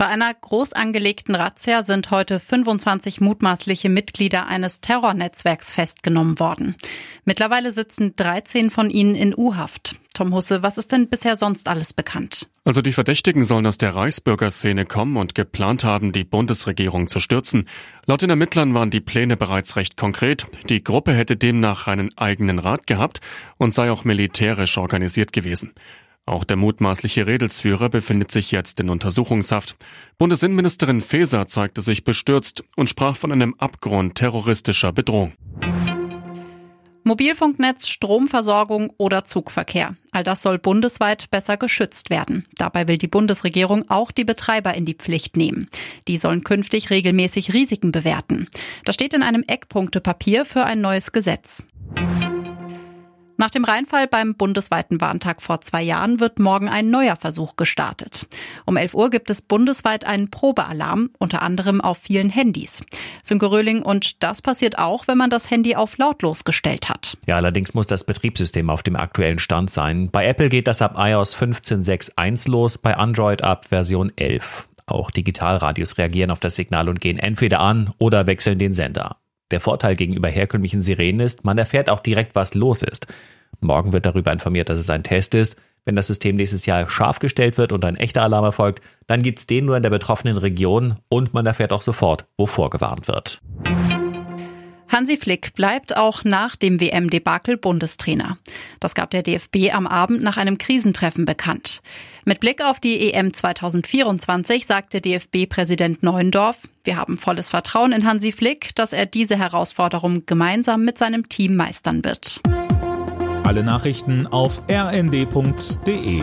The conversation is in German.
Bei einer groß angelegten Razzia sind heute 25 mutmaßliche Mitglieder eines Terrornetzwerks festgenommen worden. Mittlerweile sitzen 13 von ihnen in U-Haft. Tom Husse, was ist denn bisher sonst alles bekannt? Also die Verdächtigen sollen aus der Reichsbürgerszene kommen und geplant haben, die Bundesregierung zu stürzen. Laut den Ermittlern waren die Pläne bereits recht konkret. Die Gruppe hätte demnach einen eigenen Rat gehabt und sei auch militärisch organisiert gewesen. Auch der mutmaßliche Redelsführer befindet sich jetzt in Untersuchungshaft. Bundesinnenministerin Faeser zeigte sich bestürzt und sprach von einem Abgrund terroristischer Bedrohung. Mobilfunknetz, Stromversorgung oder Zugverkehr. All das soll bundesweit besser geschützt werden. Dabei will die Bundesregierung auch die Betreiber in die Pflicht nehmen. Die sollen künftig regelmäßig Risiken bewerten. Das steht in einem Eckpunktepapier für ein neues Gesetz. Nach dem Reinfall beim bundesweiten Warntag vor zwei Jahren wird morgen ein neuer Versuch gestartet. Um 11 Uhr gibt es bundesweit einen Probealarm, unter anderem auf vielen Handys. Sönke Röhling, und das passiert auch, wenn man das Handy auf lautlos gestellt hat. Ja, allerdings muss das Betriebssystem auf dem aktuellen Stand sein. Bei Apple geht das ab iOS 15.6.1 los, bei Android ab Version 11. Auch Digitalradios reagieren auf das Signal und gehen entweder an oder wechseln den Sender. Der Vorteil gegenüber herkömmlichen Sirenen ist, man erfährt auch direkt, was los ist. Morgen wird darüber informiert, dass es ein Test ist. Wenn das System nächstes Jahr scharf gestellt wird und ein echter Alarm erfolgt, dann gibt es den nur in der betroffenen Region und man erfährt auch sofort, wovor gewarnt wird. Hansi Flick bleibt auch nach dem WM-Debakel Bundestrainer. Das gab der DFB am Abend nach einem Krisentreffen bekannt. Mit Blick auf die EM 2024 sagte DFB-Präsident Neuendorf, wir haben volles Vertrauen in Hansi Flick, dass er diese Herausforderung gemeinsam mit seinem Team meistern wird. Alle Nachrichten auf rnd.de